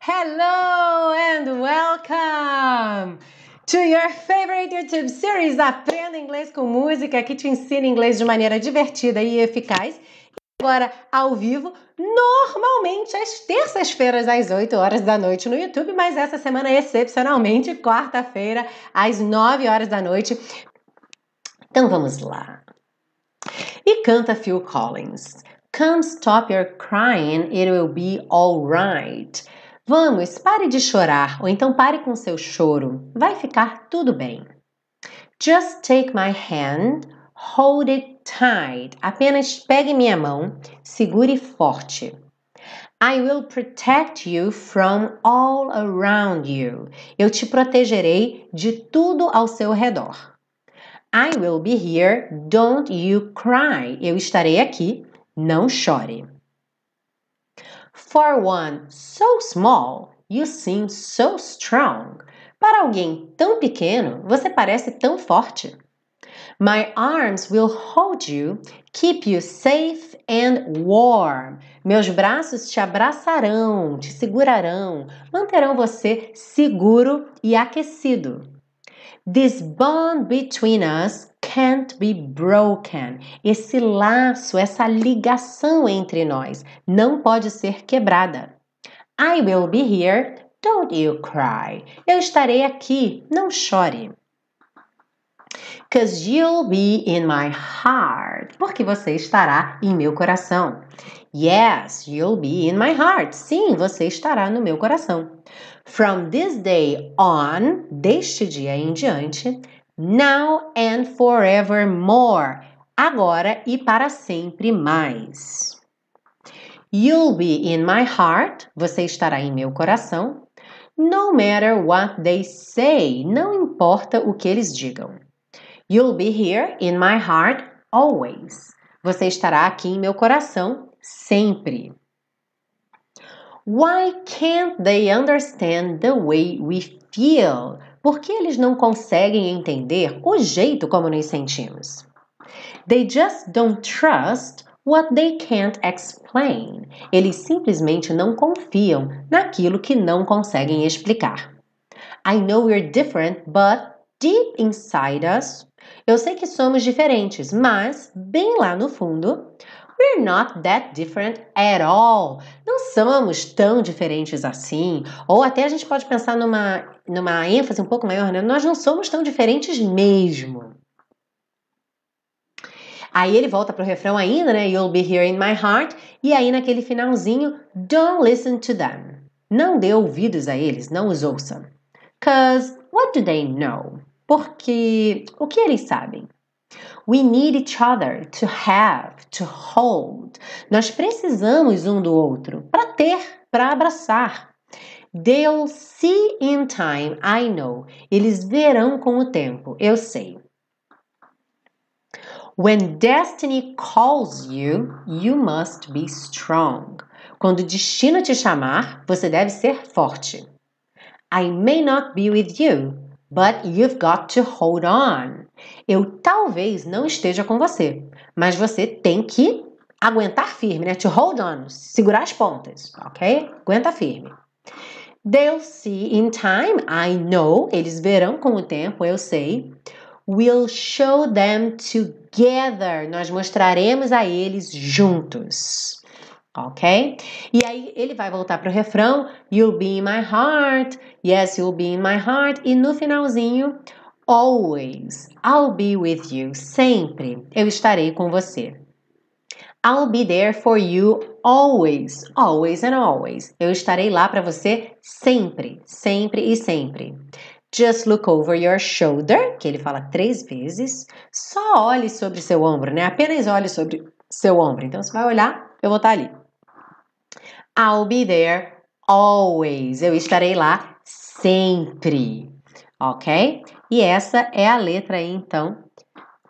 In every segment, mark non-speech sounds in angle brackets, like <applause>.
Hello and welcome to your favorite YouTube series Aprenda Inglês com Música, que te ensina inglês de maneira divertida e eficaz. Agora, ao vivo, normalmente às terças-feiras, às 8 horas da noite no YouTube, mas essa semana, excepcionalmente, quarta-feira, às 9 horas da noite. Então vamos lá. E canta Phil Collins. Come stop your crying, it will be alright. Vamos, pare de chorar, ou então pare com seu choro. Vai ficar tudo bem. Just take my hand, hold it tight. Apenas pegue minha mão, segure forte. I will protect you from all around you. Eu te protegerei de tudo ao seu redor. I will be here, don't you cry. Eu estarei aqui, não chore. For one so small, you seem so strong. Para alguém tão pequeno, você parece tão forte. My arms will hold you, keep you safe and warm. Meus braços te abraçarão, te segurarão, manterão você seguro e aquecido. This bond between us can't be broken. Esse laço, essa ligação entre nós não pode ser quebrada. I will be here, don't you cry. Eu estarei aqui, não chore. Cause you'll be in my heart. Porque você estará em meu coração. Yes, you'll be in my heart. Sim, você estará no meu coração. From this day on, deste dia em diante, now and forevermore, agora e para sempre mais. You'll be in my heart, você estará em meu coração. No matter what they say, não importa o que eles digam. You'll be here in my heart always. Você estará aqui em meu coração sempre. Why can't they understand the way we feel? Por que eles não conseguem entender o jeito como nos sentimos? They just don't trust what they can't explain. Eles simplesmente não confiam naquilo que não conseguem explicar. I know we're different, but deep inside us, eu sei que somos diferentes, mas bem lá no fundo, we're not that different at all. Não somos tão diferentes assim. Ou até a gente pode pensar numa, numa ênfase um pouco maior, né? Nós não somos tão diferentes mesmo. Aí ele volta pro refrão ainda, né? You'll be here in my heart. E aí naquele finalzinho, don't listen to them. Não dê ouvidos a eles, não os ouça. Cause what do they know? Porque o que eles sabem? We need each other to have, to hold. Nós precisamos um do outro para ter, para abraçar. They'll see in time, I know. Eles verão com o tempo, eu sei. When destiny calls you, you must be strong. Quando o destino te chamar, você deve ser forte. I may not be with you, but you've got to hold on. Eu talvez não esteja com você, mas você tem que aguentar firme, né? To hold on, segurar as pontas, ok? Aguenta firme. They'll see in time, I know, eles verão com o tempo, eu sei. We'll show them together, nós mostraremos a eles juntos ok? E aí ele vai voltar para o refrão, You'll be in my heart, yes, you'll be in my heart, e no finalzinho, always, I'll be with you, sempre, eu estarei com você. I'll be there for you always, always and always. Eu estarei lá para você sempre, sempre e sempre. Just look over your shoulder, que ele fala três vezes. Só olhe sobre seu ombro, né? Apenas olhe sobre seu ombro. Então, você vai olhar, eu vou estar ali. I'll be there always. Eu estarei lá sempre. Ok? E essa é a letra aí, então,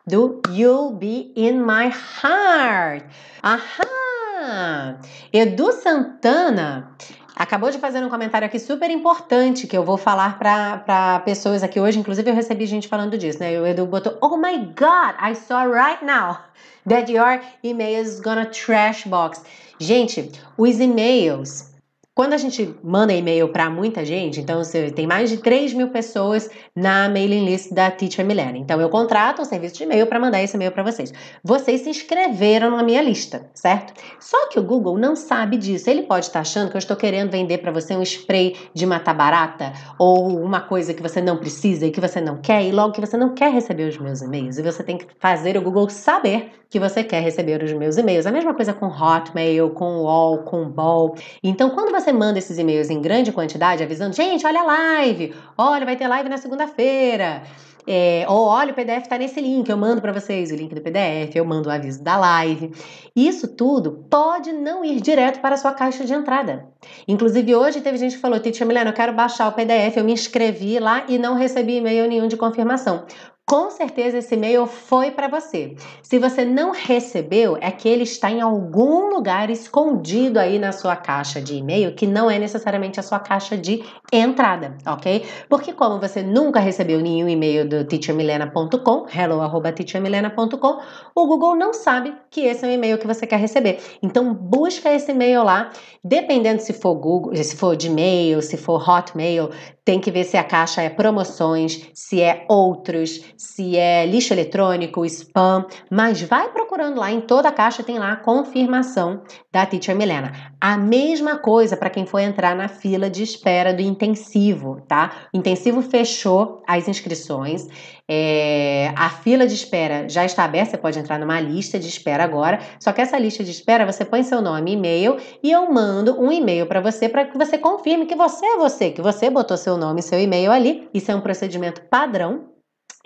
do You'll Be in My Heart. Ahá! Ah, Edu Santana acabou de fazer um comentário aqui super importante que eu vou falar para pessoas aqui hoje. Inclusive, eu recebi gente falando disso, né? O Edu botou: Oh my God, I saw right now <laughs> that your email is gonna trash box. Gente, os e-mails quando a gente manda e-mail para muita gente, então você tem mais de 3 mil pessoas na mailing list da Teacher Milena. Então eu contrato um serviço de e-mail para mandar esse e-mail para vocês. Vocês se inscreveram na minha lista, certo? Só que o Google não sabe disso. Ele pode estar achando que eu estou querendo vender para você um spray de matar barata ou uma coisa que você não precisa e que você não quer, e logo que você não quer receber os meus e-mails. E você tem que fazer o Google saber que você quer receber os meus e-mails. A mesma coisa com Hotmail, com Wall, com Ball. Então, quando você manda esses e-mails em grande quantidade, avisando, gente, olha a live, olha, vai ter live na segunda-feira. É, ou olha, o PDF está nesse link, eu mando para vocês o link do PDF, eu mando o aviso da live. Isso tudo pode não ir direto para a sua caixa de entrada. Inclusive, hoje teve gente que falou: Titia Milena, eu quero baixar o PDF, eu me inscrevi lá e não recebi e-mail nenhum de confirmação com certeza esse e-mail foi para você. Se você não recebeu, é que ele está em algum lugar escondido aí na sua caixa de e-mail, que não é necessariamente a sua caixa de entrada, ok? Porque como você nunca recebeu nenhum e-mail do teachermilena.com, hello@teachermilena.com, o Google não sabe que esse é um e-mail que você quer receber. Então busca esse e-mail lá, dependendo se for Google, se for de e-mail, se for Hotmail, tem que ver se a caixa é promoções, se é outros, se é lixo eletrônico, spam, mas vai procurando lá em toda a caixa tem lá a confirmação da Teacher Milena. A mesma coisa para quem for entrar na fila de espera do intensivo, tá? O intensivo fechou as inscrições. É, a fila de espera já está aberta, você pode entrar numa lista de espera agora. Só que essa lista de espera você põe seu nome e e-mail e eu mando um e-mail para você para que você confirme que você é você, que você botou seu nome e seu e-mail ali. Isso é um procedimento padrão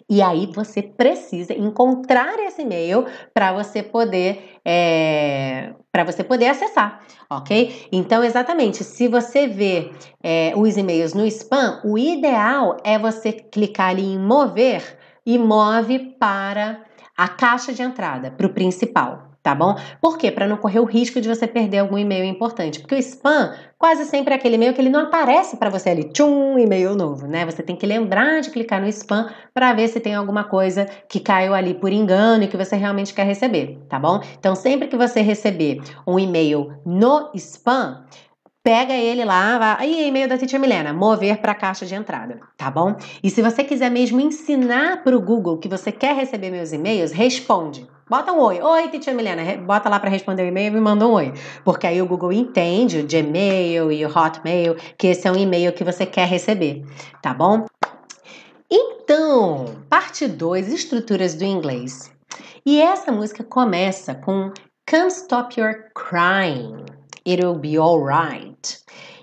e aí você precisa encontrar esse e-mail para você poder é, para você poder acessar, ok? Então, exatamente, se você vê é, os e-mails no spam, o ideal é você clicar ali em mover e move para a caixa de entrada, para o principal tá bom? Por quê? Para não correr o risco de você perder algum e-mail importante. Porque o spam quase sempre é aquele e-mail que ele não aparece para você ali, tchum, e-mail novo, né? Você tem que lembrar de clicar no spam para ver se tem alguma coisa que caiu ali por engano e que você realmente quer receber, tá bom? Então, sempre que você receber um e-mail no spam, pega ele lá, aí e-mail da Titia Milena, mover para a caixa de entrada, tá bom? E se você quiser mesmo ensinar para o Google que você quer receber meus e-mails, responde. Bota um oi. Oi, Titia Milena. Bota lá para responder o e-mail e me manda um oi. Porque aí o Google entende o Gmail e o Hotmail que esse é um e-mail que você quer receber, tá bom? Então, parte 2, estruturas do inglês. E essa música começa com Can't Stop Your Crying it'll be alright.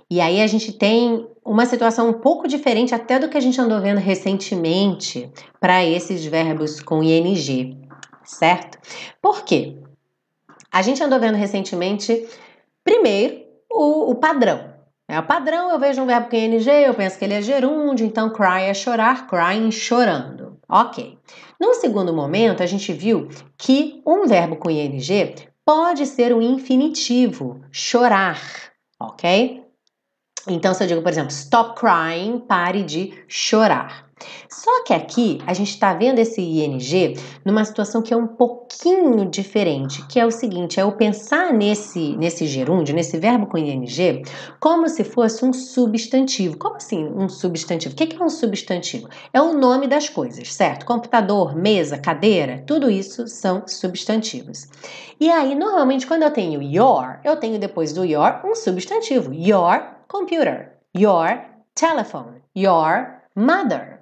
E aí a gente tem uma situação um pouco diferente até do que a gente andou vendo recentemente para esses verbos com ing, certo? Por quê? A gente andou vendo recentemente, primeiro, o, o padrão. É o padrão, eu vejo um verbo com ing, eu penso que ele é gerúndio, então cry é chorar, crying chorando. Ok. No segundo momento, a gente viu que um verbo com ing pode ser um infinitivo, chorar, ok? Então, se eu digo, por exemplo, stop crying, pare de chorar. Só que aqui a gente está vendo esse ing numa situação que é um pouquinho diferente, que é o seguinte: é o pensar nesse, nesse gerúndio, nesse verbo com ing, como se fosse um substantivo. Como assim um substantivo? O que é um substantivo? É o nome das coisas, certo? Computador, mesa, cadeira, tudo isso são substantivos. E aí, normalmente, quando eu tenho your, eu tenho depois do your um substantivo: your computer, your telephone, your mother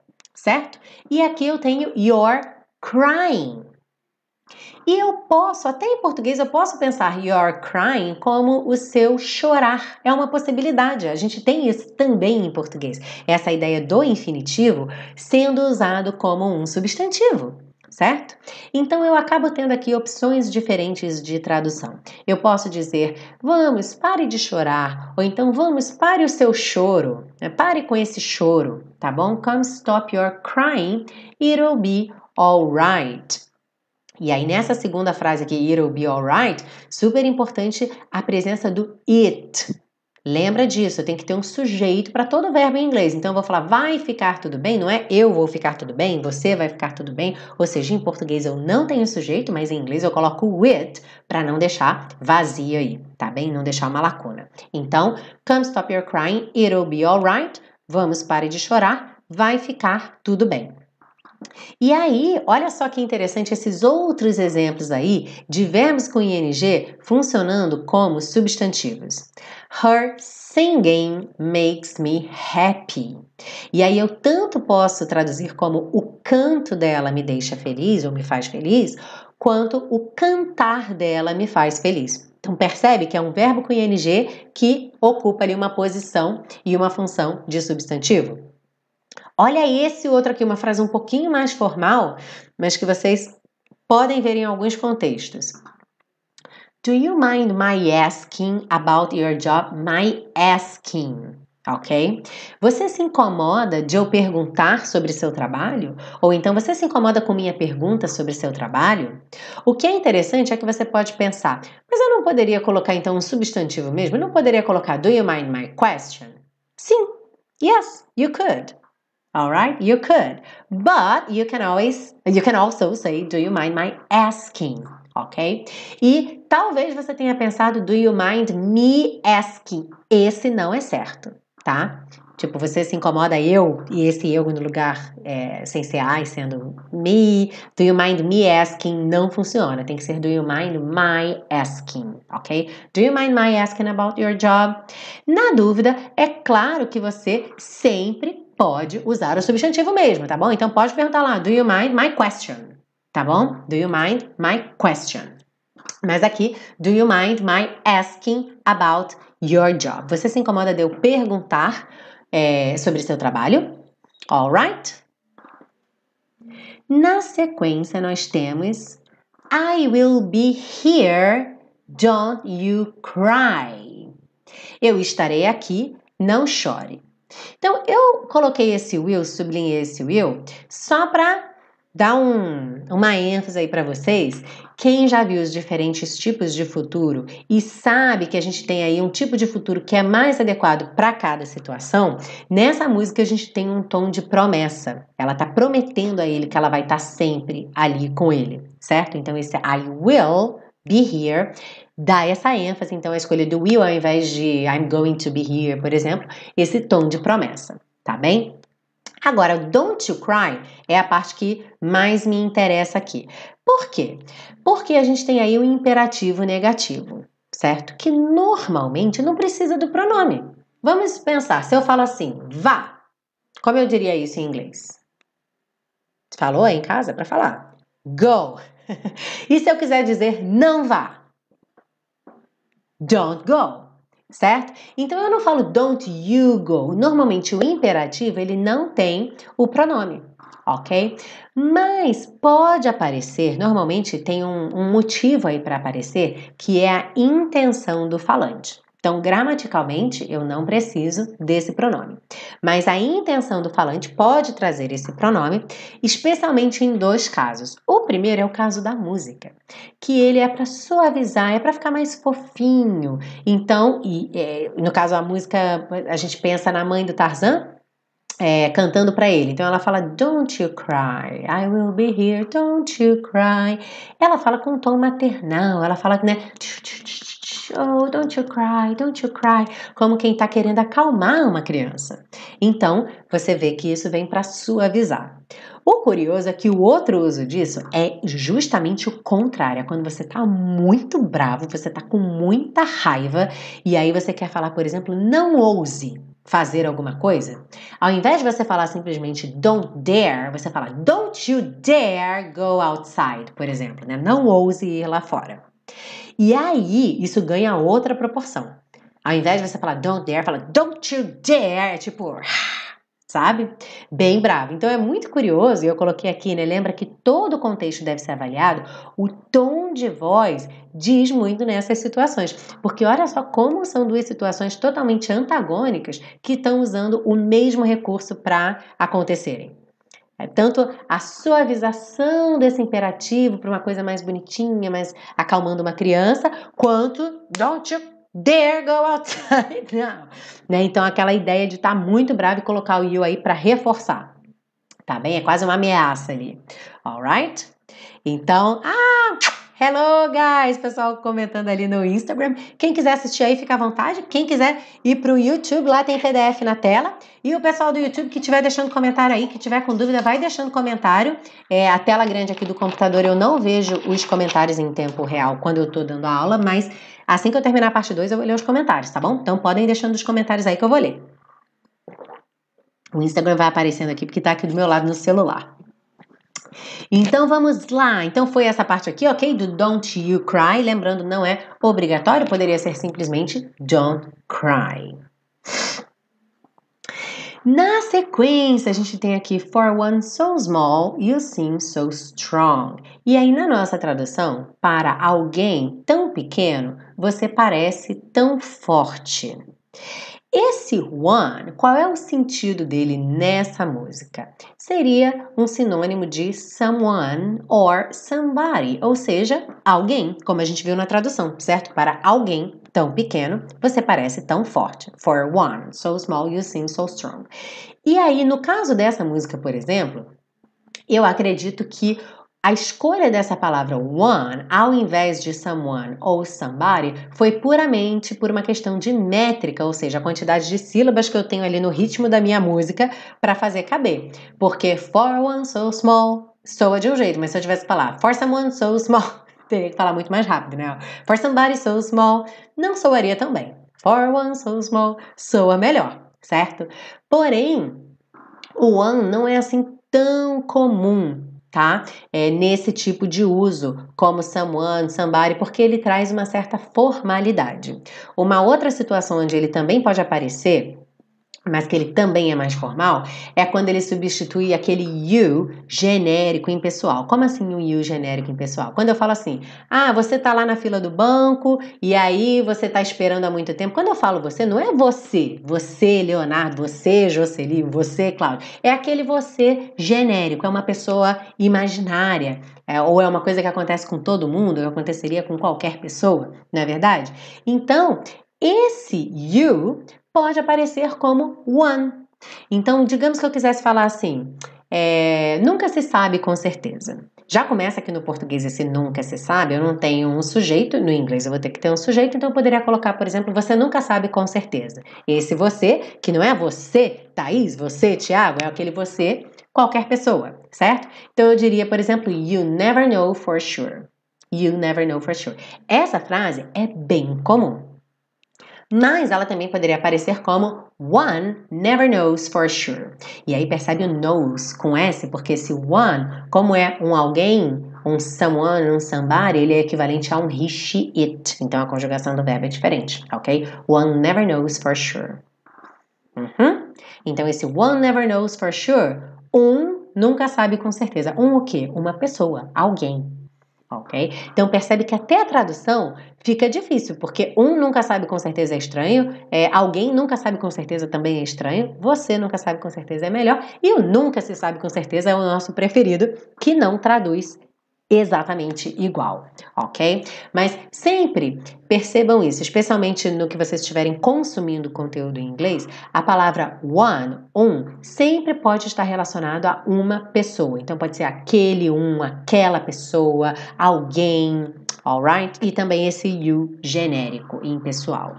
certo? E aqui eu tenho you're crying. E eu posso, até em português, eu posso pensar you're crying como o seu chorar. É uma possibilidade. A gente tem isso também em português. Essa ideia do infinitivo sendo usado como um substantivo certo? Então eu acabo tendo aqui opções diferentes de tradução. Eu posso dizer, vamos, pare de chorar, ou então vamos, pare o seu choro, né? pare com esse choro, tá bom? Come stop your crying, it'll be alright. E aí, nessa segunda frase aqui, it'll be alright, super importante a presença do it. Lembra disso, tem que ter um sujeito para todo verbo em inglês. Então, eu vou falar vai ficar tudo bem, não é eu vou ficar tudo bem, você vai ficar tudo bem. Ou seja, em português eu não tenho sujeito, mas em inglês eu coloco o it para não deixar vazio aí, tá bem? Não deixar uma lacuna. Então, come stop your crying, it'll be alright. Vamos, pare de chorar, vai ficar tudo bem. E aí, olha só que interessante esses outros exemplos aí de verbos com ing funcionando como substantivos. Her singing makes me happy. E aí eu tanto posso traduzir como o canto dela me deixa feliz ou me faz feliz, quanto o cantar dela me faz feliz. Então percebe que é um verbo com ing que ocupa ali uma posição e uma função de substantivo. Olha esse outro aqui, uma frase um pouquinho mais formal, mas que vocês podem ver em alguns contextos. Do you mind my asking about your job? My asking, ok? Você se incomoda de eu perguntar sobre seu trabalho? Ou então você se incomoda com minha pergunta sobre seu trabalho? O que é interessante é que você pode pensar, mas eu não poderia colocar então um substantivo mesmo? Eu não poderia colocar Do you mind my question? Sim, yes, you could. All right, you could, but you can always, you can also say, do you mind my asking? Ok? E talvez você tenha pensado, do you mind me asking? Esse não é certo, tá? Tipo, você se incomoda eu e esse eu no lugar é, sem ser I, sendo me. Do you mind me asking? Não funciona. Tem que ser do you mind my asking, ok? Do you mind my asking about your job? Na dúvida, é claro que você sempre pode usar o substantivo mesmo, tá bom? Então pode perguntar lá, do you mind my question? Tá bom? Do you mind my question? Mas aqui, do you mind my asking about your job? Você se incomoda de eu perguntar é, sobre seu trabalho? Alright? Na sequência, nós temos I will be here, don't you cry. Eu estarei aqui, não chore. Então, eu coloquei esse will, sublinhei esse will, só para dar um, uma ênfase aí para vocês. Quem já viu os diferentes tipos de futuro e sabe que a gente tem aí um tipo de futuro que é mais adequado para cada situação, nessa música a gente tem um tom de promessa. Ela está prometendo a ele que ela vai estar tá sempre ali com ele, certo? Então esse I will be here dá essa ênfase, então, a escolha do will ao invés de I'm going to be here, por exemplo, esse tom de promessa, tá bem? Agora, don't you cry é a parte que mais me interessa aqui. Por quê? Porque a gente tem aí o um imperativo negativo, certo? Que normalmente não precisa do pronome. Vamos pensar, se eu falo assim, vá, como eu diria isso em inglês? Falou aí em casa para falar? Go. <laughs> e se eu quiser dizer não vá? don't go, certo? Então eu não falo don't you go. Normalmente o imperativo ele não tem o pronome, ok? Mas pode aparecer, normalmente tem um, um motivo aí para aparecer, que é a intenção do falante. Então, gramaticalmente, eu não preciso desse pronome. Mas a intenção do falante pode trazer esse pronome, especialmente em dois casos. O primeiro é o caso da música, que ele é para suavizar, é para ficar mais fofinho. Então, e, é, no caso a música, a gente pensa na mãe do Tarzan, é, cantando para ele. Então ela fala Don't you cry, I will be here, don't you cry. Ela fala com um tom maternal, ela fala, né? Oh, don't you cry, don't you cry, como quem está querendo acalmar uma criança. Então, você vê que isso vem para suavizar. O curioso é que o outro uso disso é justamente o contrário. É quando você está muito bravo, você está com muita raiva e aí você quer falar, por exemplo, não ouse fazer alguma coisa. Ao invés de você falar simplesmente don't dare, você fala don't you dare go outside, por exemplo, né? Não ouse ir lá fora. E aí, isso ganha outra proporção. Ao invés de você falar don't dare, fala don't you dare, é tipo, <sighs> sabe? Bem bravo. Então é muito curioso, e eu coloquei aqui, né? Lembra que todo o contexto deve ser avaliado, o tom de voz diz muito nessas situações. Porque olha só como são duas situações totalmente antagônicas que estão usando o mesmo recurso para acontecerem. É tanto a suavização desse imperativo para uma coisa mais bonitinha, mais acalmando uma criança, quanto don't you dare go outside <laughs> now. Né? Então, aquela ideia de estar tá muito bravo e colocar o you aí para reforçar. Tá bem? É quase uma ameaça ali. Alright? Então, ah, Hello, guys! Pessoal comentando ali no Instagram. Quem quiser assistir aí, fica à vontade. Quem quiser ir para o YouTube, lá tem PDF na tela. E o pessoal do YouTube que estiver deixando comentário aí, que tiver com dúvida, vai deixando comentário. É, a tela grande aqui do computador, eu não vejo os comentários em tempo real quando eu estou dando a aula, mas assim que eu terminar a parte 2, eu vou ler os comentários, tá bom? Então podem deixando os comentários aí que eu vou ler. O Instagram vai aparecendo aqui porque está aqui do meu lado no celular. Então vamos lá. Então foi essa parte aqui, ok? Do Don't You Cry. Lembrando, não é obrigatório, poderia ser simplesmente Don't Cry. Na sequência, a gente tem aqui For one so small, you seem so strong. E aí, na nossa tradução, para alguém tão pequeno, você parece tão forte. Esse one, qual é o sentido dele nessa música? Seria um sinônimo de someone or somebody, ou seja, alguém, como a gente viu na tradução, certo? Para alguém tão pequeno, você parece tão forte. For one, so small, you seem so strong. E aí, no caso dessa música, por exemplo, eu acredito que a escolha dessa palavra one, ao invés de someone ou somebody, foi puramente por uma questão de métrica, ou seja, a quantidade de sílabas que eu tenho ali no ritmo da minha música para fazer caber. Porque for one so small soa de um jeito, mas se eu tivesse que falar for someone so small, <laughs> teria que falar muito mais rápido, né? For somebody so small, não soaria tão bem. For one so small soa melhor, certo? Porém, o one não é assim tão comum tá? É, nesse tipo de uso, como someone, somebody, porque ele traz uma certa formalidade. Uma outra situação onde ele também pode aparecer mas que ele também é mais formal, é quando ele substitui aquele you genérico em pessoal. Como assim um you genérico em pessoal? Quando eu falo assim, ah, você tá lá na fila do banco e aí você tá esperando há muito tempo. Quando eu falo você, não é você, você, Leonardo, você, Jocely, você, Cláudio. É aquele você genérico, é uma pessoa imaginária. É, ou é uma coisa que acontece com todo mundo, ou aconteceria com qualquer pessoa, não é verdade? Então, esse you pode aparecer como one. Então, digamos que eu quisesse falar assim, é, nunca se sabe com certeza. Já começa aqui no português esse nunca se sabe, eu não tenho um sujeito, no inglês eu vou ter que ter um sujeito, então eu poderia colocar, por exemplo, você nunca sabe com certeza. Esse você, que não é você, Thaís, você, Tiago, é aquele você, qualquer pessoa, certo? Então eu diria, por exemplo, you never know for sure. You never know for sure. Essa frase é bem comum mas ela também poderia aparecer como one never knows for sure. E aí percebe o knows com S, porque esse one, como é um alguém, um someone, um somebody, ele é equivalente a um he, she, it. Então a conjugação do verbo é diferente, ok? One never knows for sure. Uhum. Então esse one never knows for sure, um nunca sabe com certeza. Um o quê? Uma pessoa, alguém, ok? Então percebe que até a tradução fica difícil, porque um nunca sabe com certeza é estranho, é, alguém nunca sabe com certeza também é estranho, você nunca sabe com certeza é melhor, e o nunca se sabe com certeza é o nosso preferido, que não traduz exatamente igual, ok? Mas sempre percebam isso, especialmente no que vocês estiverem consumindo conteúdo em inglês, a palavra one, um, sempre pode estar relacionado a uma pessoa. Então pode ser aquele um, aquela pessoa, alguém, alright? E também esse you genérico, impessoal.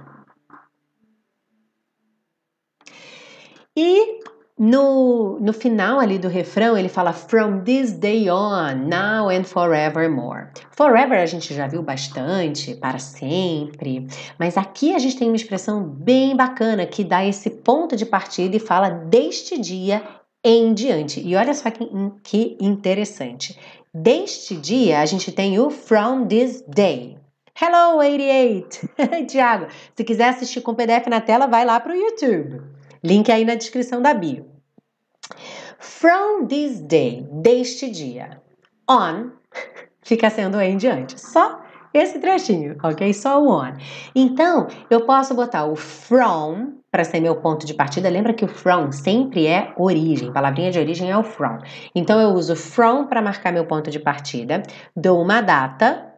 E no, no final ali do refrão, ele fala From this day on, now and forevermore. Forever a gente já viu bastante, para sempre, mas aqui a gente tem uma expressão bem bacana que dá esse ponto de partida e fala deste dia em diante. E olha só que, que interessante. Deste dia, a gente tem o from this day. Hello, 88! <laughs> Tiago, se quiser assistir com PDF na tela, vai lá para o YouTube. Link aí na descrição da bio. From this day, deste dia. On <laughs> fica sendo em diante. Só esse trechinho, ok? Só o on. Então, eu posso botar o from para ser meu ponto de partida. Lembra que o from sempre é origem, palavrinha de origem é o from. Então, eu uso from para marcar meu ponto de partida, dou uma data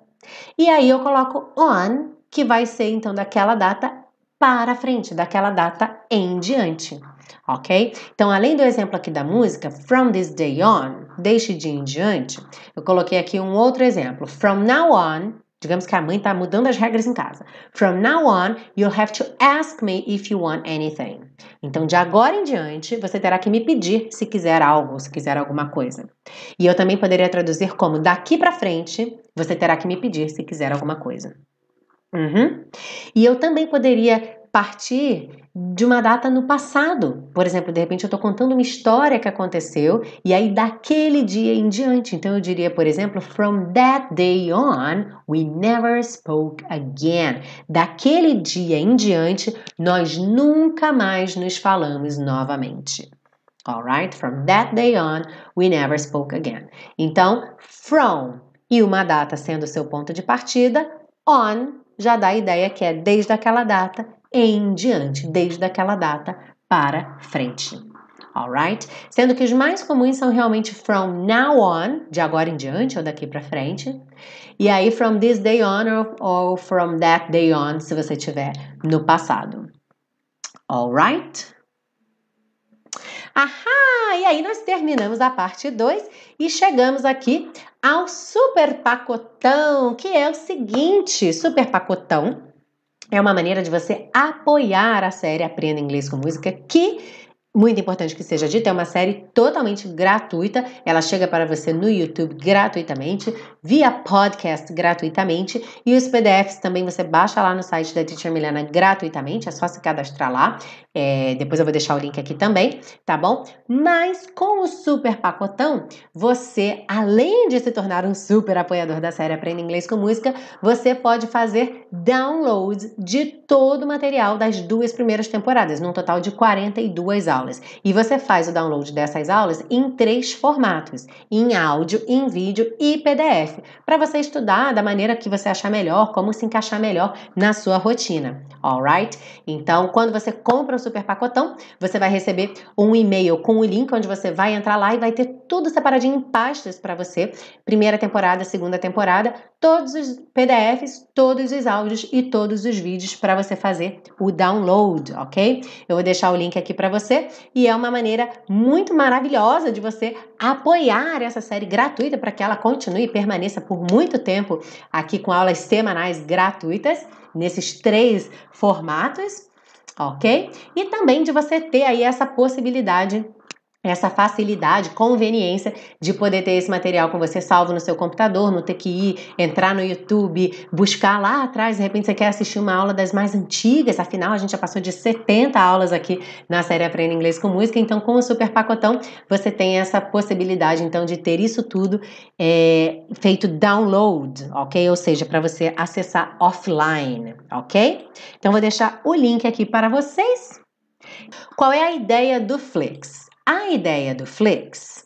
e aí eu coloco on, que vai ser então daquela data para frente, daquela data em diante ok? Então, além do exemplo aqui da música, from this day on, deixe de em diante, eu coloquei aqui um outro exemplo. From now on, digamos que a mãe está mudando as regras em casa. From now on, you'll have to ask me if you want anything. Então, de agora em diante, você terá que me pedir se quiser algo, se quiser alguma coisa. E eu também poderia traduzir como daqui para frente, você terá que me pedir se quiser alguma coisa. Uhum. E eu também poderia partir de uma data no passado. Por exemplo, de repente eu estou contando uma história que aconteceu e aí daquele dia em diante. Então eu diria, por exemplo, from that day on, we never spoke again. Daquele dia em diante, nós nunca mais nos falamos novamente. Alright? From that day on, we never spoke again. Então, from e uma data sendo seu ponto de partida, on já dá a ideia que é desde aquela data em diante, desde aquela data para frente. Alright? Sendo que os mais comuns são realmente from now on, de agora em diante ou daqui para frente. E aí from this day on ou, from that day on, se você tiver no passado. Alright? Ahá! E aí nós terminamos a parte 2 e chegamos aqui ao super pacotão, que é o seguinte, super pacotão é uma maneira de você apoiar a série Aprenda Inglês com Música, que muito importante que seja dito, é uma série totalmente gratuita. Ela chega para você no YouTube gratuitamente, via podcast gratuitamente e os PDFs também você baixa lá no site da Teacher Milena gratuitamente, é só se cadastrar lá. É, depois eu vou deixar o link aqui também, tá bom? Mas com o super pacotão, você, além de se tornar um super apoiador da série Aprenda Inglês com Música, você pode fazer download de todo o material das duas primeiras temporadas, num total de 42 aulas aulas. E você faz o download dessas aulas em três formatos: em áudio, em vídeo e PDF, para você estudar da maneira que você achar melhor, como se encaixar melhor na sua rotina. Alright? Então, quando você compra o super pacotão, você vai receber um e-mail com o link onde você vai entrar lá e vai ter tudo separadinho em pastas para você. Primeira temporada, segunda temporada, todos os PDFs, todos os áudios e todos os vídeos para você fazer o download, ok? Eu vou deixar o link aqui para você e é uma maneira muito maravilhosa de você apoiar essa série gratuita para que ela continue e permaneça por muito tempo aqui com aulas semanais gratuitas nesses três formatos, ok? E também de você ter aí essa possibilidade essa facilidade, conveniência de poder ter esse material com você salvo no seu computador, não ter que ir, entrar no YouTube, buscar lá atrás, de repente você quer assistir uma aula das mais antigas, afinal a gente já passou de 70 aulas aqui na série Aprenda Inglês com Música, então com o Super Pacotão você tem essa possibilidade então de ter isso tudo é, feito download, ok? Ou seja, para você acessar offline, ok? Então vou deixar o link aqui para vocês. Qual é a ideia do Flix? A ideia do Flix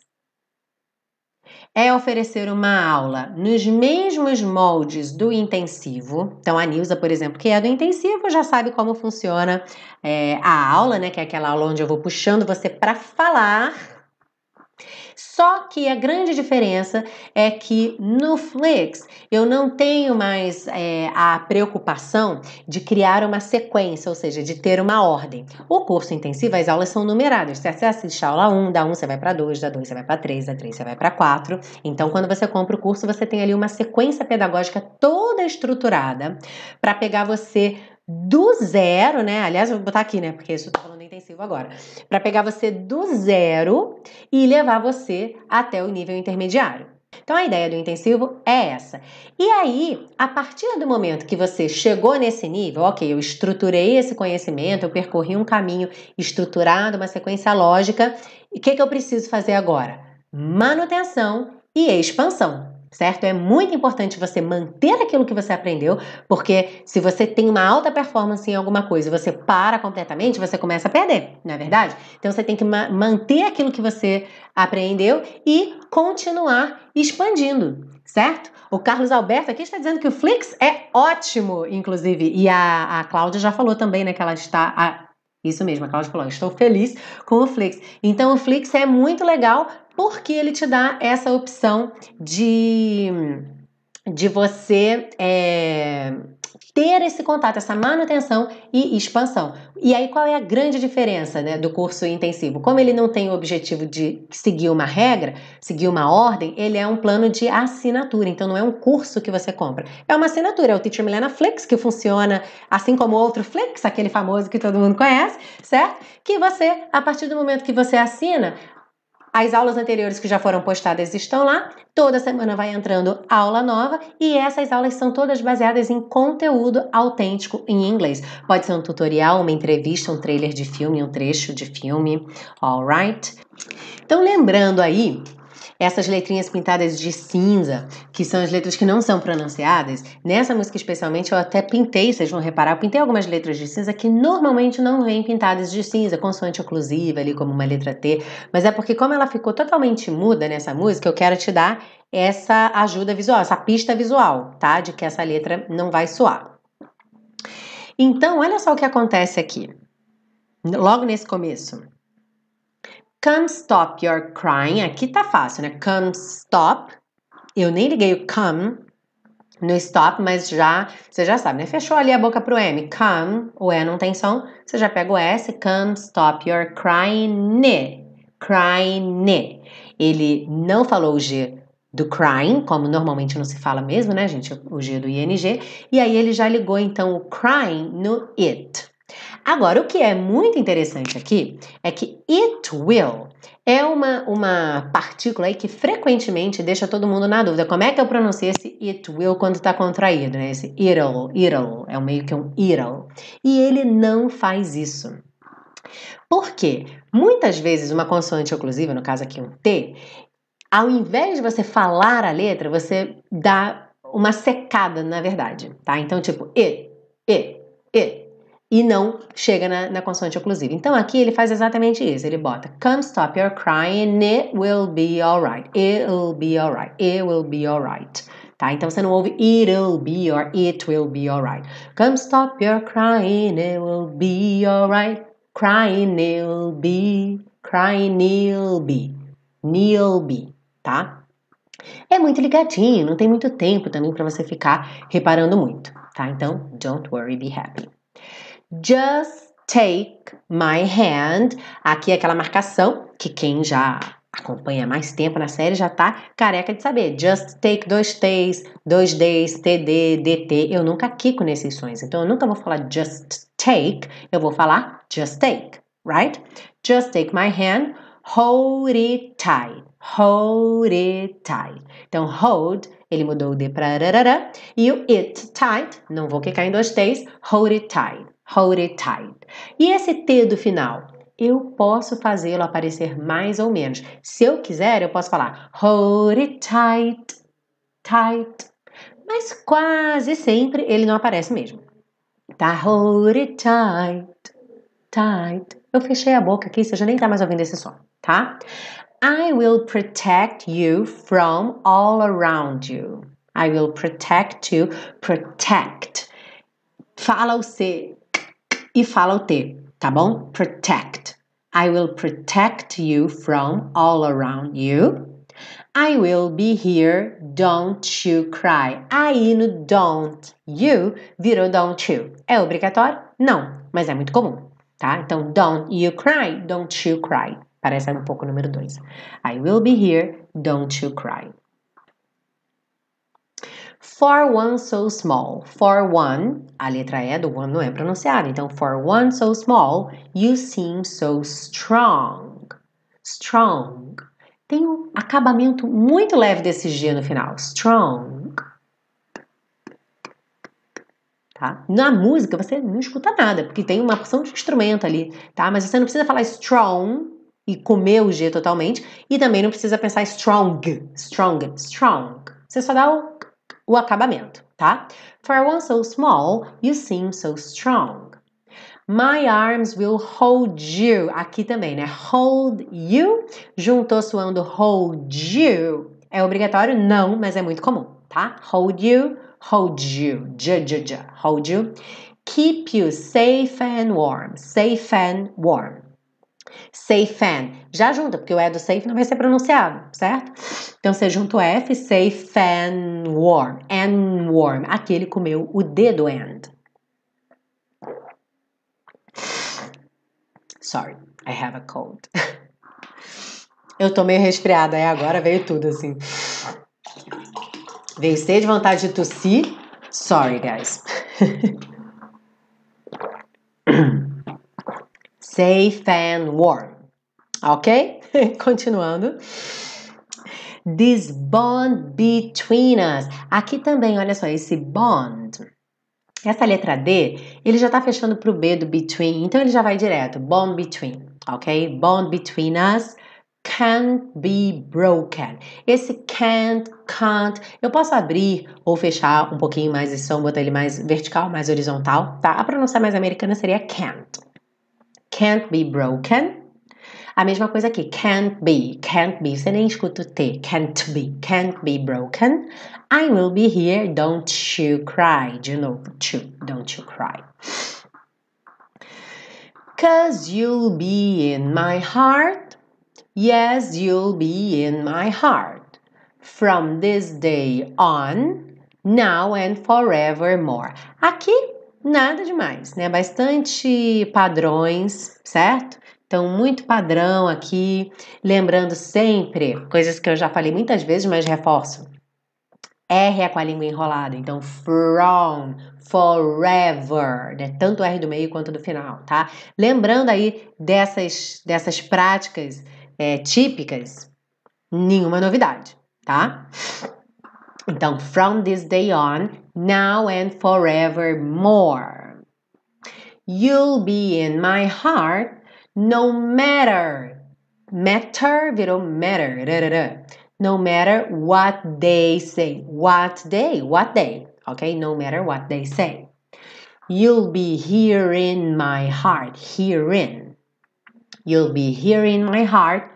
é oferecer uma aula nos mesmos moldes do intensivo. Então, a Nilza, por exemplo, que é do intensivo, já sabe como funciona é, a aula, né? Que é aquela aula onde eu vou puxando você para falar só que a grande diferença é que no Flix eu não tenho mais é, a preocupação de criar uma sequência, ou seja, de ter uma ordem. O curso intensivo, as aulas são numeradas. Você assiste a aula 1, da 1 você vai para 2, da 2 você vai para 3, da 3 você vai para 4. Então, quando você compra o curso, você tem ali uma sequência pedagógica toda estruturada para pegar você do zero, né? Aliás, eu vou botar aqui, né? Porque isso tô falando intensivo agora. Para pegar você do zero e levar você até o nível intermediário. Então a ideia do intensivo é essa. E aí, a partir do momento que você chegou nesse nível, ok, eu estruturei esse conhecimento, eu percorri um caminho estruturado, uma sequência lógica, e o que, que eu preciso fazer agora? Manutenção e expansão. Certo? É muito importante você manter aquilo que você aprendeu, porque se você tem uma alta performance em alguma coisa você para completamente, você começa a perder, não é verdade? Então você tem que ma manter aquilo que você aprendeu e continuar expandindo, certo? O Carlos Alberto aqui está dizendo que o Flix é ótimo, inclusive, e a, a Cláudia já falou também, né, que ela está. A, isso mesmo, a Cláudia falou, estou feliz com o Flix. Então, o Flix é muito legal porque ele te dá essa opção de, de você é, ter esse contato, essa manutenção e expansão. E aí qual é a grande diferença né, do curso intensivo? Como ele não tem o objetivo de seguir uma regra, seguir uma ordem, ele é um plano de assinatura, então não é um curso que você compra. É uma assinatura, é o Teacher Milena Flix, que funciona assim como outro Flix, aquele famoso que todo mundo conhece, certo? Que você, a partir do momento que você assina, as aulas anteriores que já foram postadas estão lá. Toda semana vai entrando aula nova e essas aulas são todas baseadas em conteúdo autêntico em inglês. Pode ser um tutorial, uma entrevista, um trailer de filme, um trecho de filme, alright? Então, lembrando aí essas letrinhas pintadas de cinza, que são as letras que não são pronunciadas, nessa música especialmente eu até pintei, vocês vão reparar, eu pintei algumas letras de cinza que normalmente não vêm pintadas de cinza, consoante oclusiva ali como uma letra T, mas é porque como ela ficou totalmente muda nessa música, eu quero te dar essa ajuda visual, essa pista visual, tá? De que essa letra não vai soar. Então, olha só o que acontece aqui. Logo nesse começo. Come stop your crying. Aqui tá fácil, né? Come stop. Eu nem liguei o come no stop, mas já, você já sabe, né? Fechou ali a boca pro M. Come, o E não tem som, você já pega o S. Come stop your crying. Crying. Ele não falou o G do crying, como normalmente não se fala mesmo, né, gente? O G do ING. E aí ele já ligou então o crying no it. Agora, o que é muito interessante aqui é que it will é uma, uma partícula aí que frequentemente deixa todo mundo na dúvida. Como é que eu pronuncio esse it will quando está contraído, né? Esse it'll, it'll, é meio que um it'll. E ele não faz isso. Por quê? Muitas vezes uma consoante oclusiva, no caso aqui um T, ao invés de você falar a letra, você dá uma secada, na verdade, tá? Então, tipo, e, e, e, e não chega na, na consoante oclusiva. Então aqui ele faz exatamente isso. Ele bota Come stop your crying, it will be alright. It'll be alright. It will be alright. Tá? Então você não ouve it'll be or it will be alright. Come stop your crying, it will be alright. Crying, it'll be, crying, it'll be. Neil be, tá? É muito ligadinho, não tem muito tempo também para você ficar reparando muito, tá? Então, don't worry, be happy. Just take my hand. Aqui é aquela marcação que quem já acompanha mais tempo na série já tá careca de saber. Just take dois T's, dois D's, TD, DT. Eu nunca quico nesses sons, então eu nunca vou falar just take, eu vou falar just take, right? Just take my hand, hold it tight, hold it tight. Então, hold, ele mudou o D para rarara, e o it tight, não vou quicar em dois T's, hold it tight. Hold it tight. E esse T do final? Eu posso fazê-lo aparecer mais ou menos. Se eu quiser, eu posso falar hold it tight, tight. Mas quase sempre ele não aparece mesmo. Tá? Hold it tight, tight. Eu fechei a boca aqui, você já nem tá mais ouvindo esse som, tá? I will protect you from all around you. I will protect you. Protect. Fala o C e fala o T, tá bom? Protect. I will protect you from all around you. I will be here, don't you cry. Aí no don't you virou don't you. É obrigatório? Não, mas é muito comum, tá? Então, don't you cry, don't you cry. Parece um pouco o número 2. I will be here, don't you cry. For one so small. For one, a letra E do one não é pronunciada. Então, for one so small, you seem so strong. Strong. Tem um acabamento muito leve desse G no final. Strong. Tá? Na música você não escuta nada, porque tem uma porção de instrumento ali, tá? Mas você não precisa falar strong e comer o G totalmente, e também não precisa pensar strong, strong, strong, Você só dá o, o acabamento, tá? For one so small, you seem so strong. My arms will hold you. Aqui também, né? Hold you. Juntou suando hold you. É obrigatório? Não, mas é muito comum, tá? Hold you, hold you. J, j, j. Hold you. Keep you safe and warm. Safe and warm. And. Já junta, porque o E do safe não vai ser pronunciado, certo? Então você junta o F, and warm. And warm. Aqui ele comeu o D do and. Sorry, I have a cold. <laughs> Eu tô meio resfriada, aí agora veio tudo assim. Veio sede, vontade de tossir. Sorry, guys. <laughs> Safe and warm. Ok? <laughs> Continuando. This bond between us. Aqui também, olha só, esse bond. Essa letra D, ele já tá fechando pro B do between, então ele já vai direto. Bond between, ok? Bond between us can't be broken. Esse can't, can't, eu posso abrir ou fechar um pouquinho mais esse som, botar ele mais vertical, mais horizontal, tá? A pronúncia mais americana seria can't. Can't be broken. A mesma coisa aqui, can't be, can't be, você nem escuta o T, can't be, can't be broken. I will be here, don't you cry. De novo, to, don't you cry. Cause you'll be in my heart. Yes, you'll be in my heart. From this day on, now and forevermore. Aqui, nada demais, né? Bastante padrões, certo? Então, muito padrão aqui. Lembrando sempre, coisas que eu já falei muitas vezes, mas reforço. R é com a língua enrolada, então from, forever, né? Tanto R do meio quanto do final, tá? Lembrando aí dessas, dessas práticas é, típicas, nenhuma novidade, tá? Então, from this day on, now and forevermore. You'll be in my heart no matter. Matter virou matter. No matter what they say. What day? What day? Okay, no matter what they say. You'll be here in my heart. Herein. You'll be here in my heart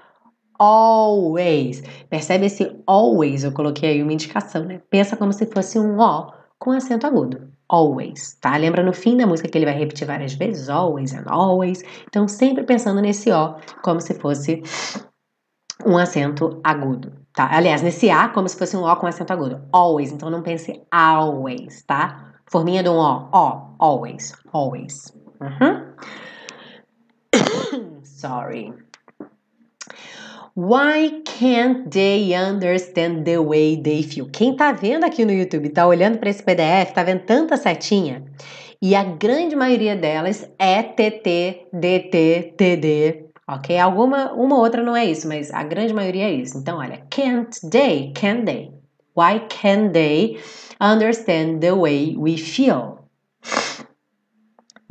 always. Percebe esse always? Eu coloquei aí uma indicação, né? Pensa como se fosse um O com acento agudo. Always, tá? Lembra no fim da música que ele vai repetir várias vezes? Always and always. Então, sempre pensando nesse O como se fosse um acento agudo, tá? Aliás, nesse A como se fosse um O com acento agudo. Always. Então, não pense always, tá? Forminha de um O. O. Always. Always. Uhum. <coughs> Sorry. Why can't they understand the way they feel? Quem tá vendo aqui no YouTube, tá olhando para esse PDF, tá vendo tanta setinha? E a grande maioria delas é TT, DT, TD, ok? Alguma, uma outra não é isso, mas a grande maioria é isso. Então, olha, can't they, can they? Why can't they understand the way we feel?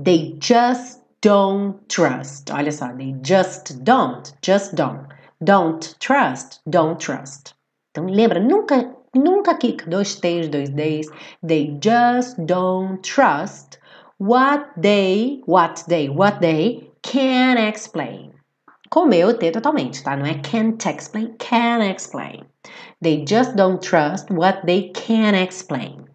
They just don't trust. Olha só, they just don't, just don't. Don't trust, don't trust. Então lembra, nunca, nunca quica dois T's, dois D's. They just don't trust what they, what they, what they can explain. Comeu o T totalmente, tá? Não é can't explain, can explain. They just don't trust what they can explain.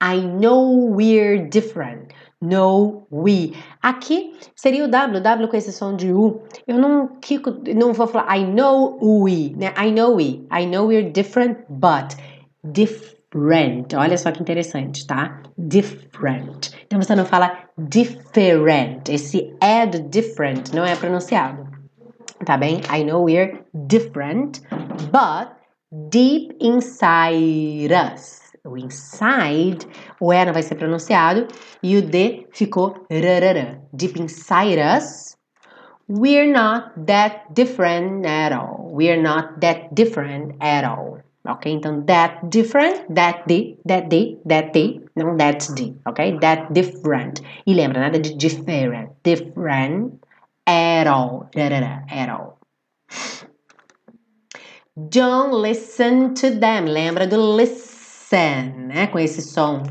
I know we're different. No, we. Aqui seria o W, W com esse som de U. Eu não, quico, não vou falar I know we, né? I know we. I know we're different, but different. Olha só que interessante, tá? Different. Então você não fala different. Esse é do different não é pronunciado. Tá bem? I know we're different, but deep inside us o inside, o E não vai ser pronunciado, e o D ficou rarara. Deep inside us, we're not that different at all. We're not that different at all. Ok? Então, that different, that D, that D, that D, não that D, ok? That different. E lembra, nada de different. Different at all. Rarara, at all. Don't listen to them. Lembra do listen, né? Com esse som,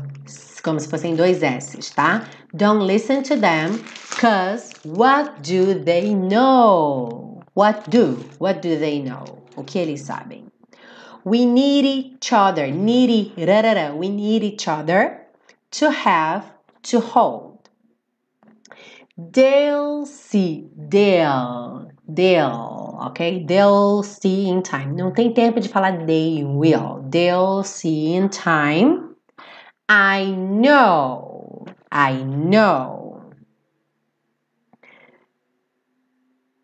como se fossem dois S's, tá? Don't listen to them, cause what do they know? What do? What do they know? O que eles sabem? We need each other. Need, rarara. We need each other to have, to hold. They'll see, they'll, they'll, ok? They'll see in time. Não tem tempo de falar they will. They'll see in time. I know, I know.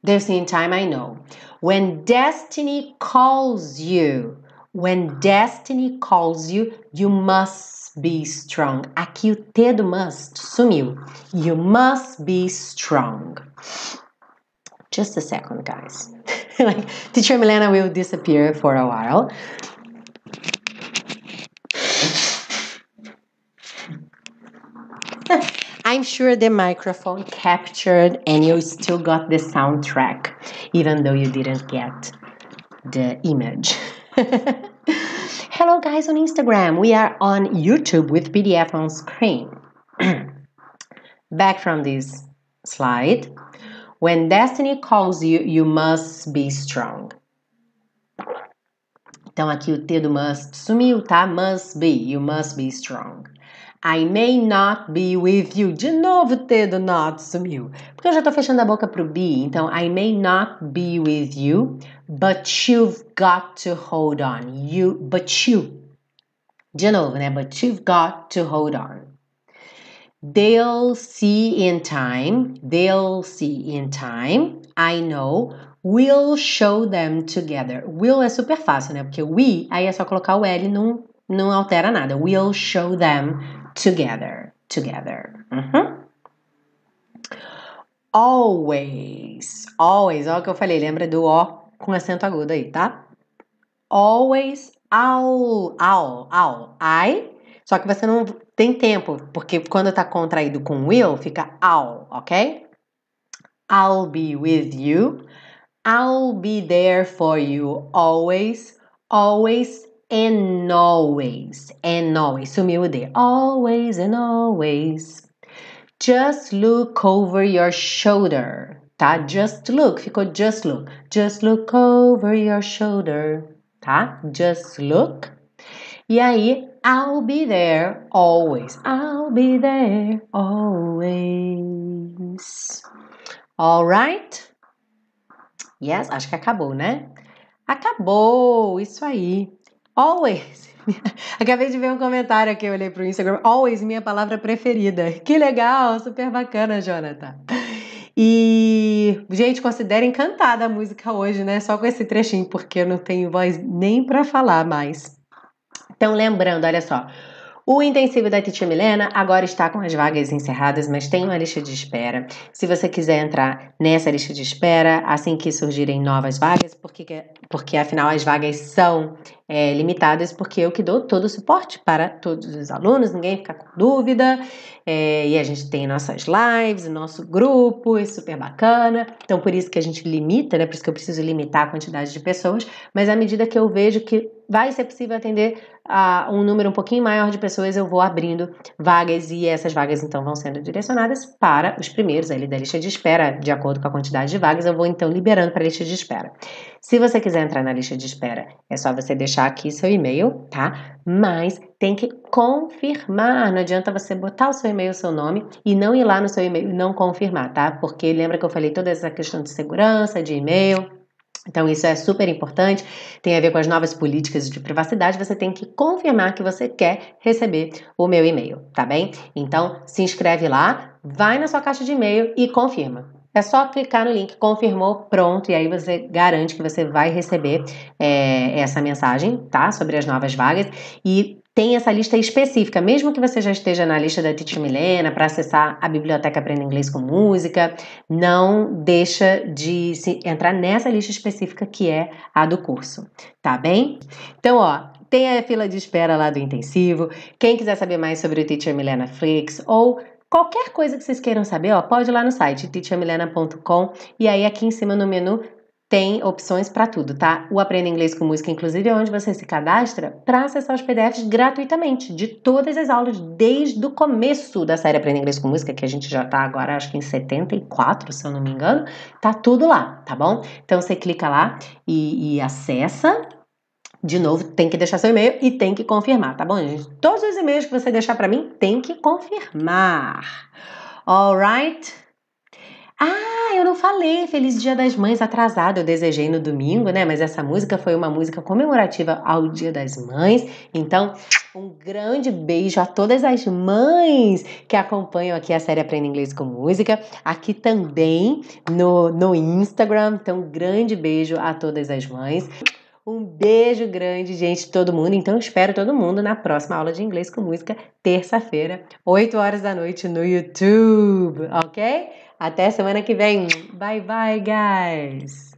They'll see in time, I know. When destiny calls you, when destiny calls you, you must be strong. Aqui o T do must sumiu. You must be strong. Just a second, guys. <laughs> like, teacher Milena will disappear for a while. <laughs> I'm sure the microphone captured and you still got the soundtrack, even though you didn't get the image. <laughs> Hello, guys, on Instagram. We are on YouTube with PDF on screen. <clears throat> Back from this slide. When destiny calls you, you must be strong. Então, aqui o T do must sumiu, tá? Must be. You must be strong. I may not be with you. De novo o T do not sumiu. Porque eu já tô fechando a boca pro be. Então, I may not be with you, but you've got to hold on. You, but you. De novo, né? But you've got to hold on. They'll see in time. They'll see in time. I know. We'll show them together. Will é super fácil, né? Porque we, aí é só colocar o L, não, não altera nada. We'll show them together. Together. Uhum. Always. Always. Olha o que eu falei. Lembra do O com acento agudo aí, tá? Always, I'll, I'll, I'll, I. Só que você não tem tempo, porque quando tá contraído com will, fica I'll, ok? I'll be with you. I'll be there for you always, always and always, and always. Sumiu o D. Always and always. Just look over your shoulder tá? Just look, ficou just look. Just look over your shoulder, tá? Just look. E aí, I'll be there always. I'll be there always. Alright? Yes, acho que acabou, né? Acabou, isso aí. Always. <laughs> Acabei de ver um comentário aqui, eu olhei pro Instagram. Always, minha palavra preferida. Que legal, super bacana, Jonathan. E, gente, considerem cantada a música hoje, né? Só com esse trechinho, porque eu não tenho voz nem para falar mais. Então, lembrando, olha só. O intensivo da Titia Milena agora está com as vagas encerradas, mas tem uma lista de espera. Se você quiser entrar nessa lista de espera, assim que surgirem novas vagas, porque, porque afinal as vagas são é, limitadas, porque eu que dou todo o suporte para todos os alunos, ninguém fica com dúvida. É, e a gente tem nossas lives, nosso grupo, é super bacana. Então, por isso que a gente limita, né? Por isso que eu preciso limitar a quantidade de pessoas. Mas à medida que eu vejo que vai ser possível atender a um número um pouquinho maior de pessoas, eu vou abrindo vagas e essas vagas então vão sendo direcionadas para os primeiros ali da lista de espera, de acordo com a quantidade de vagas, eu vou então liberando para a lista de espera. Se você quiser entrar na lista de espera, é só você deixar aqui seu e-mail, tá? Mas tem que confirmar. Não adianta você botar o seu e-mail, o seu nome e não ir lá no seu e-mail e não confirmar, tá? Porque lembra que eu falei toda essa questão de segurança, de e-mail. Então, isso é super importante, tem a ver com as novas políticas de privacidade. Você tem que confirmar que você quer receber o meu e-mail, tá bem? Então, se inscreve lá, vai na sua caixa de e-mail e confirma. É só clicar no link, confirmou, pronto, e aí você garante que você vai receber é, essa mensagem, tá? Sobre as novas vagas. E tem essa lista específica, mesmo que você já esteja na lista da Teacher Milena para acessar a biblioteca Aprenda Inglês com Música, não deixa de entrar nessa lista específica que é a do curso, tá bem? Então, ó, tem a fila de espera lá do intensivo. Quem quiser saber mais sobre o Teacher Milena Flix ou Qualquer coisa que vocês queiram saber, ó, pode ir lá no site teachermilena.com e aí aqui em cima no menu tem opções para tudo, tá? O Aprenda Inglês com Música, inclusive, é onde você se cadastra para acessar os PDFs gratuitamente de todas as aulas, desde o começo da série Aprenda Inglês com Música, que a gente já tá agora, acho que em 74, se eu não me engano, tá tudo lá, tá bom? Então você clica lá e, e acessa. De novo, tem que deixar seu e-mail e tem que confirmar, tá bom, gente? Todos os e-mails que você deixar para mim tem que confirmar. Alright? Ah, eu não falei Feliz Dia das Mães atrasado, eu desejei no domingo, né? Mas essa música foi uma música comemorativa ao Dia das Mães. Então, um grande beijo a todas as mães que acompanham aqui a série Aprenda Inglês com Música, aqui também no, no Instagram. Então, um grande beijo a todas as mães. Um beijo grande, gente, todo mundo. Então, espero todo mundo na próxima aula de inglês com música, terça-feira, 8 horas da noite no YouTube, ok? Até semana que vem. Bye, bye, guys!